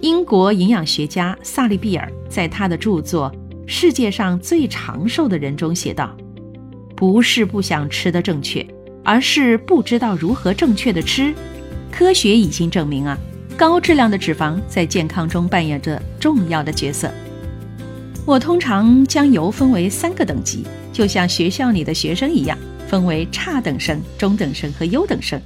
英国营养学家萨利比尔在他的著作《世界上最长寿的人》中写道：“不是不想吃的正确，而是不知道如何正确的吃。科学已经证明啊，高质量的脂肪在健康中扮演着重要的角色。我通常将油分为三个等级，就像学校里的学生一样，分为差等生、中等生和优等生。”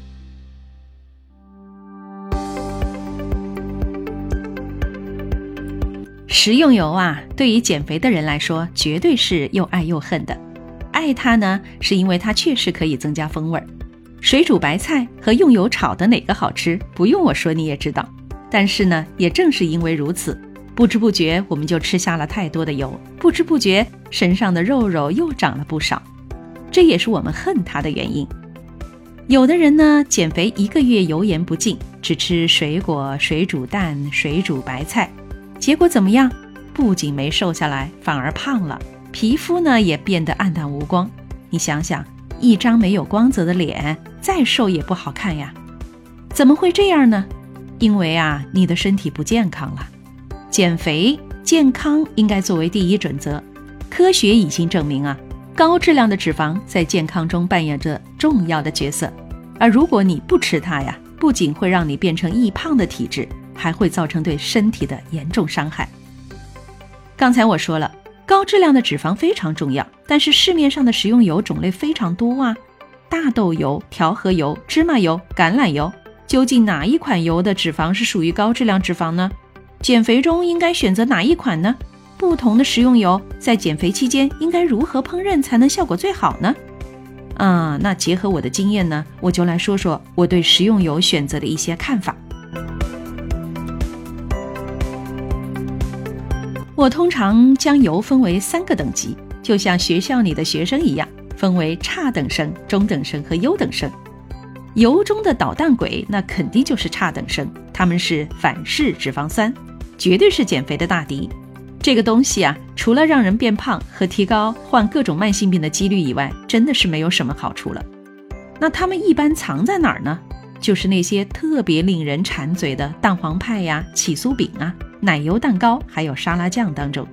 食用油啊，对于减肥的人来说，绝对是又爱又恨的。爱它呢，是因为它确实可以增加风味儿。水煮白菜和用油炒的哪个好吃？不用我说你也知道。但是呢，也正是因为如此，不知不觉我们就吃下了太多的油，不知不觉身上的肉肉又长了不少。这也是我们恨它的原因。有的人呢，减肥一个月油盐不进，只吃水果、水煮蛋、水煮白菜。结果怎么样？不仅没瘦下来，反而胖了，皮肤呢也变得暗淡无光。你想想，一张没有光泽的脸，再瘦也不好看呀。怎么会这样呢？因为啊，你的身体不健康了。减肥健康应该作为第一准则。科学已经证明啊，高质量的脂肪在健康中扮演着重要的角色。而如果你不吃它呀，不仅会让你变成易胖的体质。还会造成对身体的严重伤害。刚才我说了，高质量的脂肪非常重要，但是市面上的食用油种类非常多啊，大豆油、调和油、芝麻油、橄榄油，究竟哪一款油的脂肪是属于高质量脂肪呢？减肥中应该选择哪一款呢？不同的食用油在减肥期间应该如何烹饪才能效果最好呢？啊，那结合我的经验呢，我就来说说我对食用油选择的一些看法。我通常将油分为三个等级，就像学校里的学生一样，分为差等生、中等生和优等生。油中的捣蛋鬼，那肯定就是差等生，他们是反式脂肪酸，绝对是减肥的大敌。这个东西啊，除了让人变胖和提高患各种慢性病的几率以外，真的是没有什么好处了。那它们一般藏在哪儿呢？就是那些特别令人馋嘴的蛋黄派呀、起酥饼啊。奶油蛋糕还有沙拉酱当中，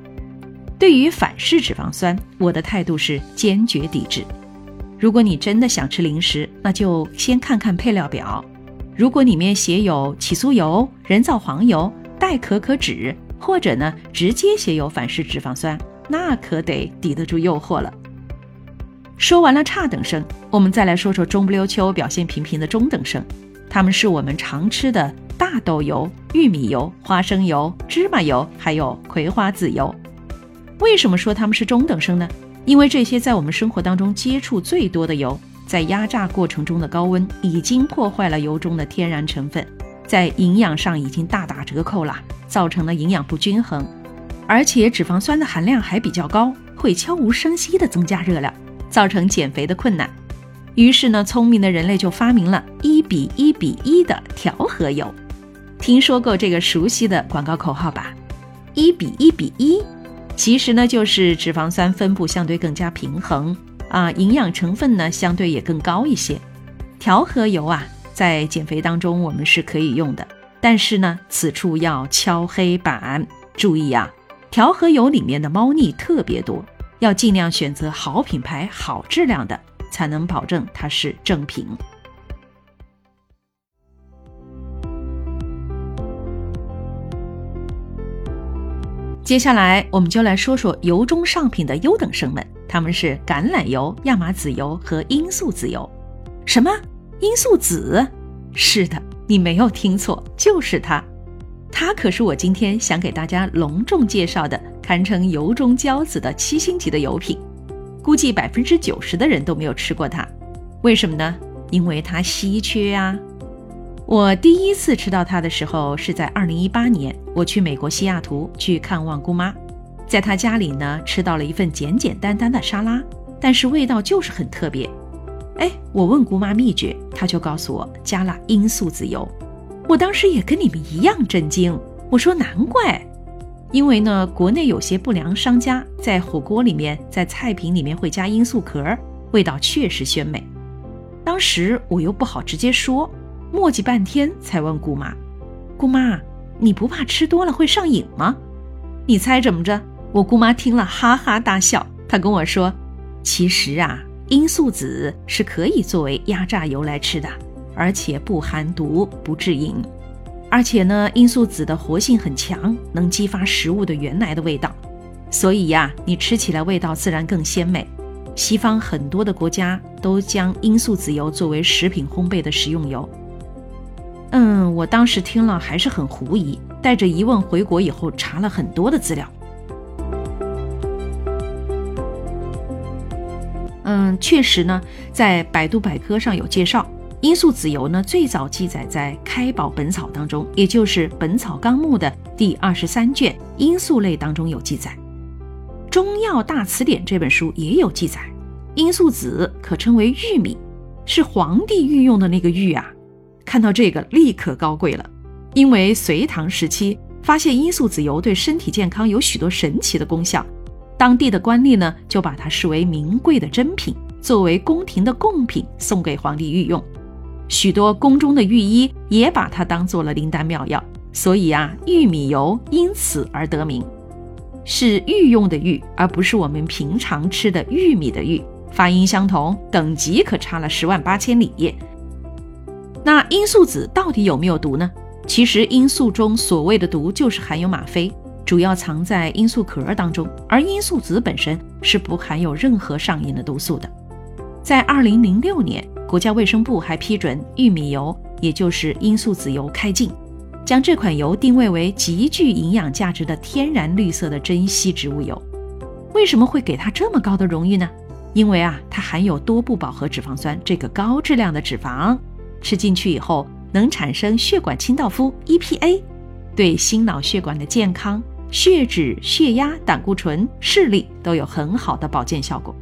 对于反式脂肪酸，我的态度是坚决抵制。如果你真的想吃零食，那就先看看配料表。如果里面写有起酥油、人造黄油、代可可脂，或者呢直接写有反式脂肪酸，那可得抵得住诱惑了。说完了差等生，我们再来说说中不溜秋、表现平平的中等生，他们是我们常吃的。大豆油、玉米油、花生油、芝麻油，还有葵花籽油，为什么说它们是中等生呢？因为这些在我们生活当中接触最多的油，在压榨过程中的高温已经破坏了油中的天然成分，在营养上已经大打折扣了，造成了营养不均衡，而且脂肪酸的含量还比较高，会悄无声息地增加热量，造成减肥的困难。于是呢，聪明的人类就发明了一比一比一的调和油。听说过这个熟悉的广告口号吧？一比一比一，其实呢就是脂肪酸分布相对更加平衡啊，营养成分呢相对也更高一些。调和油啊，在减肥当中我们是可以用的，但是呢，此处要敲黑板，注意啊，调和油里面的猫腻特别多，要尽量选择好品牌、好质量的，才能保证它是正品。接下来，我们就来说说油中上品的优等生们，他们是橄榄油、亚麻籽油和罂粟籽油。什么？罂粟籽？是的，你没有听错，就是它。它可是我今天想给大家隆重介绍的，堪称油中骄子的七星级的油品。估计百分之九十的人都没有吃过它，为什么呢？因为它稀缺啊。我第一次吃到它的时候是在二零一八年，我去美国西雅图去看望姑妈，在她家里呢吃到了一份简简单单的沙拉，但是味道就是很特别。哎，我问姑妈秘诀，她就告诉我加了罂粟籽油。我当时也跟你们一样震惊，我说难怪，因为呢国内有些不良商家在火锅里面、在菜品里面会加罂粟壳，味道确实鲜美。当时我又不好直接说。磨叽半天才问姑妈：“姑妈，你不怕吃多了会上瘾吗？你猜怎么着？我姑妈听了哈哈大笑，她跟我说：“其实啊，罂粟籽是可以作为压榨油来吃的，而且不含毒，不致瘾。而且呢，罂粟籽的活性很强，能激发食物的原来的味道，所以呀，你吃起来味道自然更鲜美。西方很多的国家都将罂粟籽油作为食品烘焙的食用油。”嗯，我当时听了还是很狐疑，带着疑问回国以后查了很多的资料。嗯，确实呢，在百度百科上有介绍，罂粟籽油呢最早记载在《开宝本草》当中，也就是《本草纲目》的第二十三卷罂粟类当中有记载，《中药大辞典》这本书也有记载，罂粟籽可称为玉米，是皇帝御用的那个玉啊。看到这个立刻高贵了，因为隋唐时期发现罂粟籽油对身体健康有许多神奇的功效，当地的官吏呢就把它视为名贵的珍品，作为宫廷的贡品送给皇帝御用。许多宫中的御医也把它当做了灵丹妙药，所以啊，玉米油因此而得名，是御用的御，而不是我们平常吃的玉米的玉，发音相同，等级可差了十万八千里。那罂粟籽到底有没有毒呢？其实罂粟中所谓的毒就是含有吗啡，主要藏在罂粟壳当中，而罂粟籽本身是不含有任何上瘾的毒素的。在二零零六年，国家卫生部还批准玉米油，也就是罂粟籽油开禁，将这款油定位为极具营养价值的天然绿色的珍稀植物油。为什么会给它这么高的荣誉呢？因为啊，它含有多不饱和脂肪酸这个高质量的脂肪。吃进去以后能产生血管清道夫 EPA，对心脑血管的健康、血脂、血压、胆固醇、视力都有很好的保健效果。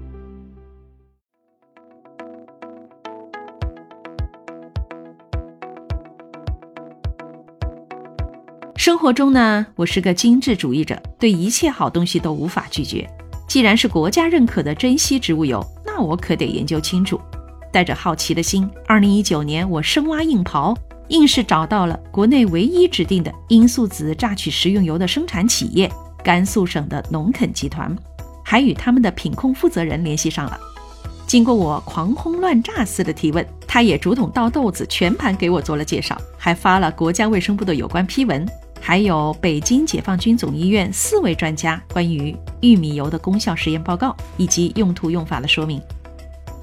生活中呢，我是个精致主义者，对一切好东西都无法拒绝。既然是国家认可的珍稀植物油，那我可得研究清楚。带着好奇的心，二零一九年我深挖硬刨，硬是找到了国内唯一指定的罂粟籽榨取食用油的生产企业——甘肃省的农垦集团，还与他们的品控负责人联系上了。经过我狂轰乱炸似的提问，他也竹筒倒豆子，全盘给我做了介绍，还发了国家卫生部的有关批文，还有北京解放军总医院四位专家关于玉米油的功效实验报告以及用途用法的说明。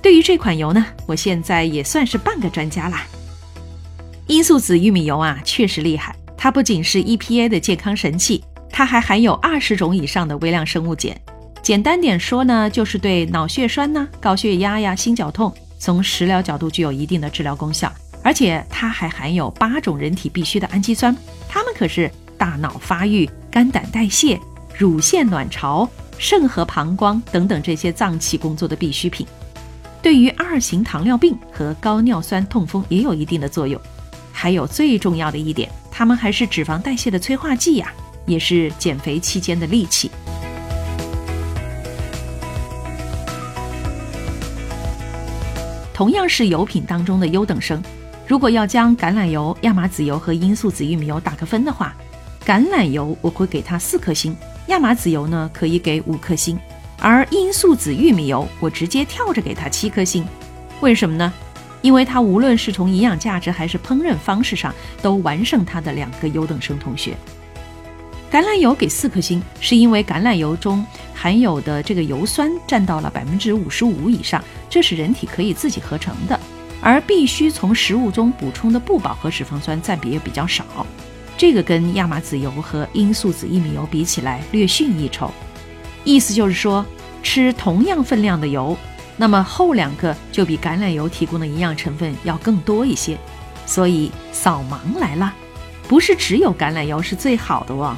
对于这款油呢，我现在也算是半个专家啦。罂粟籽玉米油啊，确实厉害。它不仅是 EPA 的健康神器，它还含有二十种以上的微量生物碱。简单点说呢，就是对脑血栓呐、高血压呀、心绞痛，从食疗角度具有一定的治疗功效。而且它还含有八种人体必需的氨基酸，它们可是大脑发育、肝胆代谢、乳腺卵巢、肾和膀胱等等这些脏器工作的必需品。对于二型糖尿病和高尿酸痛风也有一定的作用，还有最重要的一点，它们还是脂肪代谢的催化剂呀，也是减肥期间的利器。同样是油品当中的优等生，如果要将橄榄油、亚麻籽油和罂粟籽玉米油打个分的话，橄榄油我会给它四颗星，亚麻籽油呢可以给五颗星。而罂粟籽玉米油，我直接跳着给它七颗星，为什么呢？因为它无论是从营养价值还是烹饪方式上，都完胜它的两个优等生同学。橄榄油给四颗星，是因为橄榄油中含有的这个油酸占到了百分之五十五以上，这是人体可以自己合成的，而必须从食物中补充的不饱和脂肪酸占比也比较少，这个跟亚麻籽油和罂粟籽玉米油比起来略逊一筹。意思就是说，吃同样分量的油，那么后两个就比橄榄油提供的营养成分要更多一些。所以扫盲来了，不是只有橄榄油是最好的哦。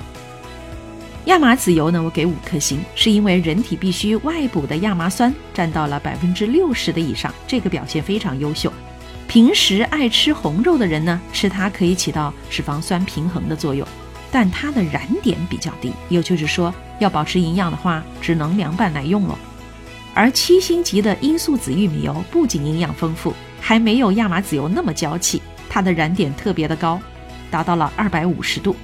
亚麻籽油呢，我给五颗星，是因为人体必须外补的亚麻酸占到了百分之六十的以上，这个表现非常优秀。平时爱吃红肉的人呢，吃它可以起到脂肪酸平衡的作用。但它的燃点比较低，也就是说，要保持营养的话，只能凉拌来用了。而七星级的罂粟籽玉米油不仅营养丰富，还没有亚麻籽油那么娇气，它的燃点特别的高，达到了二百五十度。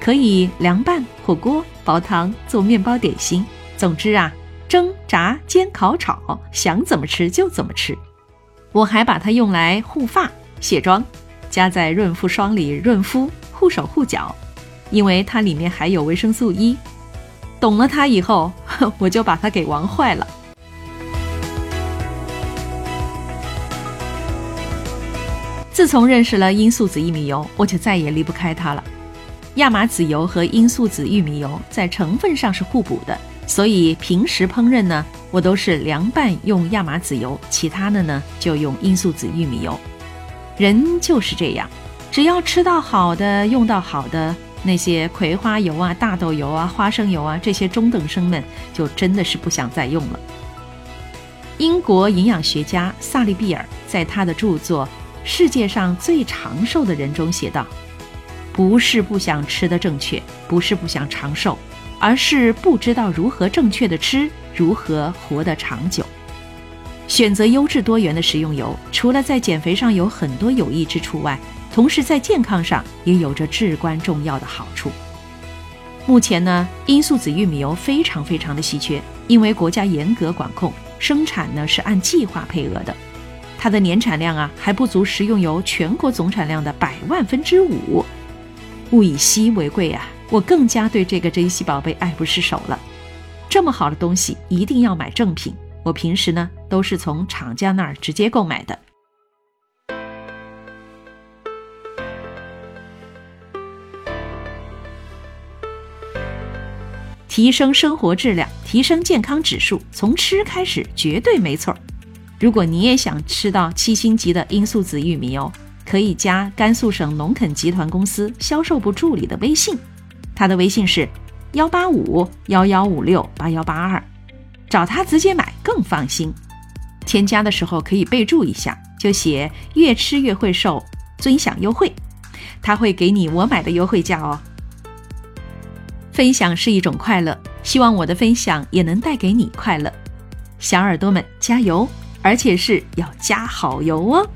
可以凉拌、火锅、煲汤、做面包、点心。总之啊，蒸、炸、煎、烤、炒，想怎么吃就怎么吃。我还把它用来护发、卸妆，加在润肤霜里润肤、护手护脚，因为它里面含有维生素 E。懂了它以后，我就把它给玩坏了。自从认识了罂粟籽玉米油，我就再也离不开它了。亚麻籽油和罂粟籽玉米油在成分上是互补的，所以平时烹饪呢，我都是凉拌用亚麻籽油，其他的呢就用罂粟籽玉米油。人就是这样，只要吃到好的，用到好的，那些葵花油啊、大豆油啊、花生油啊这些中等生们就真的是不想再用了。英国营养学家萨利比尔在他的著作《世界上最长寿的人》中写道。不是不想吃的正确，不是不想长寿，而是不知道如何正确的吃，如何活得长久。选择优质多元的食用油，除了在减肥上有很多有益之处外，同时在健康上也有着至关重要的好处。目前呢，罂粟籽玉米油非常非常的稀缺，因为国家严格管控，生产呢是按计划配额的，它的年产量啊还不足食用油全国总产量的百万分之五。物以稀为贵啊！我更加对这个珍稀宝贝爱不释手了。这么好的东西一定要买正品。我平时呢都是从厂家那儿直接购买的。提升生活质量，提升健康指数，从吃开始绝对没错。如果你也想吃到七星级的罂粟籽玉米油。可以加甘肃省农垦集团公司销售部助理的微信，他的微信是幺八五幺幺五六八幺八二，找他直接买更放心。添加的时候可以备注一下，就写“越吃越会瘦，尊享优惠”，他会给你我买的优惠价哦。分享是一种快乐，希望我的分享也能带给你快乐。小耳朵们加油，而且是要加好油哦！